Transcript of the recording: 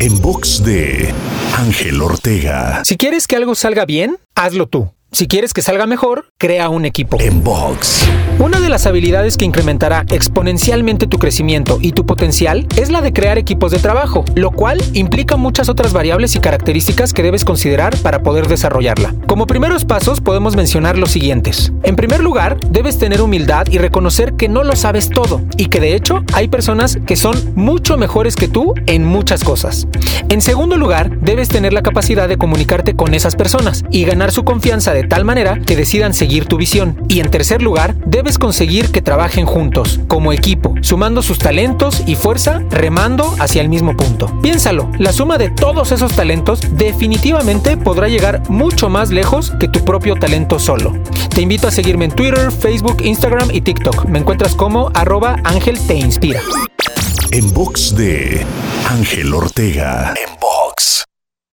En box de Ángel Ortega. Si quieres que algo salga bien, hazlo tú. Si quieres que salga mejor, crea un equipo. En box. Una de las habilidades que incrementará exponencialmente tu crecimiento y tu potencial es la de crear equipos de trabajo, lo cual implica muchas otras variables y características que debes considerar para poder desarrollarla. Como primeros pasos podemos mencionar los siguientes. En primer lugar, debes tener humildad y reconocer que no lo sabes todo y que de hecho hay personas que son mucho mejores que tú en muchas cosas. En segundo lugar, debes tener la capacidad de comunicarte con esas personas y ganar su confianza de tal manera que decidan seguir tu visión. Y en tercer lugar, debes conseguir que trabajen juntos, como equipo, sumando sus talentos y fuerza, remando hacia el mismo punto. Piénsalo, la suma de todos esos talentos definitivamente podrá llegar mucho más lejos que tu propio talento solo. Te invito a seguirme en Twitter, Facebook, Instagram y TikTok. Me encuentras como arroba Ángel Te Inspira. En box de Ángel Ortega. En box.